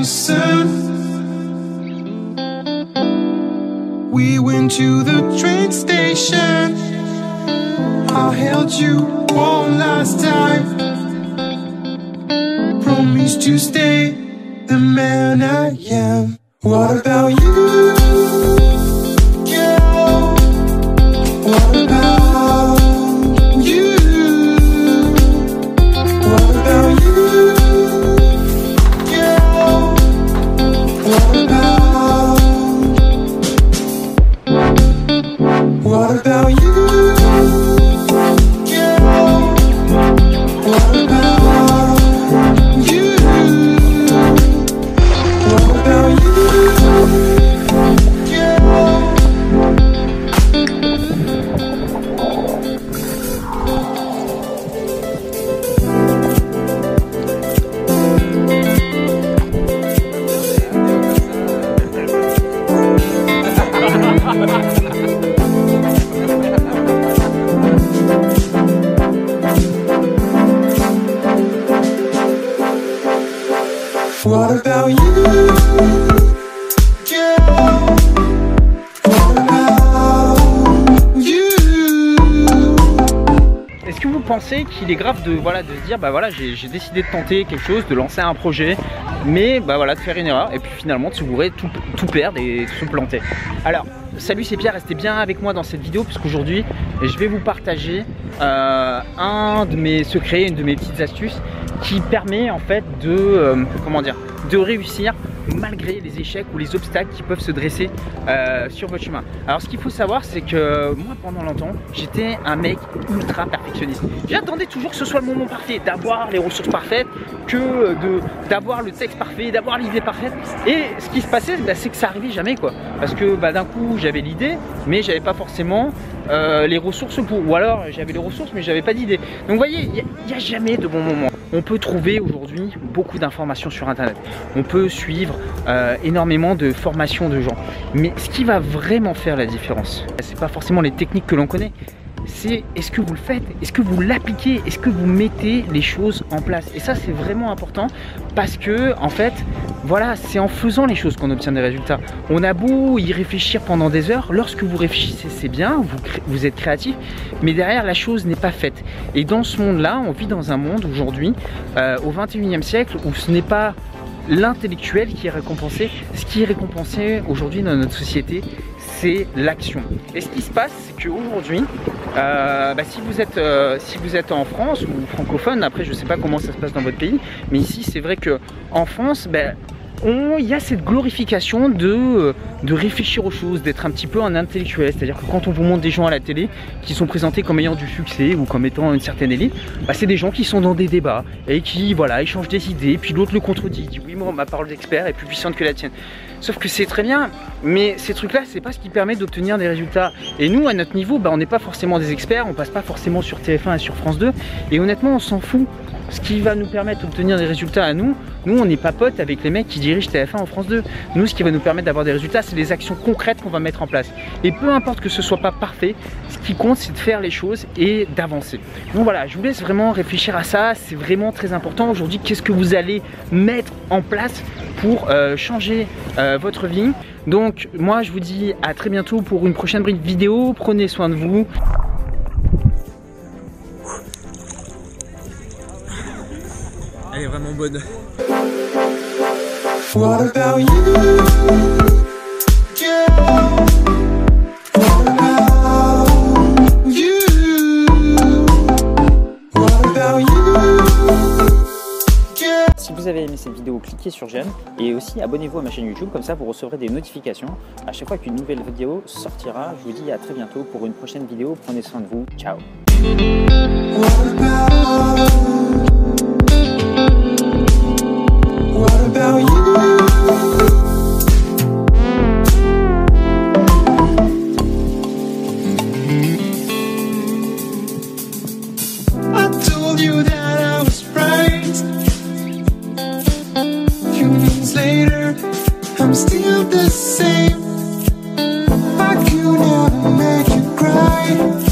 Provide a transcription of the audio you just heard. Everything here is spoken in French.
the sun. We went to the train station. I held you one last time. Promise to stay the man I am. What about you? Qu'il est grave de, voilà, de se dire bah voilà j'ai décidé de tenter quelque chose, de lancer un projet, mais bah voilà de faire une erreur et puis finalement de se bourrer, tout, tout perdre et se planter. Alors salut c'est Pierre, restez bien avec moi dans cette vidéo puisqu'aujourd'hui je vais vous partager euh, un de mes secrets, une de mes petites astuces qui permet en fait de euh, comment dire de réussir malgré les échecs ou les obstacles qui peuvent se dresser euh, sur votre chemin. Alors ce qu'il faut savoir c'est que moi pendant longtemps j'étais un mec ultra perfectionniste. J'attendais toujours que ce soit le moment parfait, d'avoir les ressources parfaites, que d'avoir le texte parfait, d'avoir l'idée parfaite. Et ce qui se passait bah, c'est que ça arrivait jamais quoi. Parce que bah, d'un coup j'avais l'idée mais j'avais pas forcément euh, les ressources pour. Ou alors j'avais les ressources mais j'avais pas d'idée. Donc vous voyez, il n'y a, jamais de bon moment. On peut trouver aujourd'hui beaucoup d'informations sur internet. On peut suivre euh, énormément de formations de gens. Mais ce qui va vraiment faire la différence, c'est pas forcément les techniques que l'on connaît, c'est est-ce que vous le faites, est-ce que vous l'appliquez, est-ce que vous mettez les choses en place. Et ça c'est vraiment important parce que en fait, voilà, c'est en faisant les choses qu'on obtient des résultats. On a beau y réfléchir pendant des heures, lorsque vous réfléchissez c'est bien, vous, êtes créatif, mais derrière la chose n'est pas faite. Et dans ce monde-là, on vit dans un monde aujourd'hui, euh, au 21e siècle, où ce n'est pas l'intellectuel qui est récompensé. Ce qui est récompensé aujourd'hui dans notre société, c'est l'action. Et ce qui se passe, c'est qu'aujourd'hui, euh, bah, si, vous êtes, euh, si vous êtes en France ou francophone, après je sais pas comment ça se passe dans votre pays, mais ici c'est vrai que en France, bah, il y a cette glorification de, réfléchir aux choses, d'être un petit peu un intellectuel. C'est-à-dire que quand on vous montre des gens à la télé qui sont présentés comme ayant du succès ou comme étant une certaine élite, bah, c'est des gens qui sont dans des débats et qui voilà, échangent des idées, puis l'autre le contredit, dit oui, moi ma parole d'expert est plus puissante que la tienne. Sauf que c'est très bien, mais ces trucs-là, c'est pas ce qui permet d'obtenir des résultats. Et nous, à notre niveau, bah, on n'est pas forcément des experts, on passe pas forcément sur TF1 et sur France 2, et honnêtement, on s'en fout. Ce qui va nous permettre d'obtenir des résultats à nous, nous, on n'est pas potes avec les mecs qui dirigent TF1 en France 2. Nous, ce qui va nous permettre d'avoir des résultats, c'est les actions concrètes qu'on va mettre en place. Et peu importe que ce soit pas parfait, ce qui compte, c'est de faire les choses et d'avancer. Donc voilà, je vous laisse vraiment réfléchir à ça. C'est vraiment très important aujourd'hui. Qu'est-ce que vous allez mettre en place pour euh, changer euh, votre vie? Donc moi, je vous dis à très bientôt pour une prochaine vidéo. Prenez soin de vous. Elle est vraiment bonne. What about you? Si vous avez aimé cette vidéo, cliquez sur j'aime et aussi abonnez-vous à ma chaîne YouTube, comme ça vous recevrez des notifications à chaque fois qu'une nouvelle vidéo sortira. Je vous dis à très bientôt pour une prochaine vidéo. Prenez soin de vous. Ciao the same. I could never make you cry.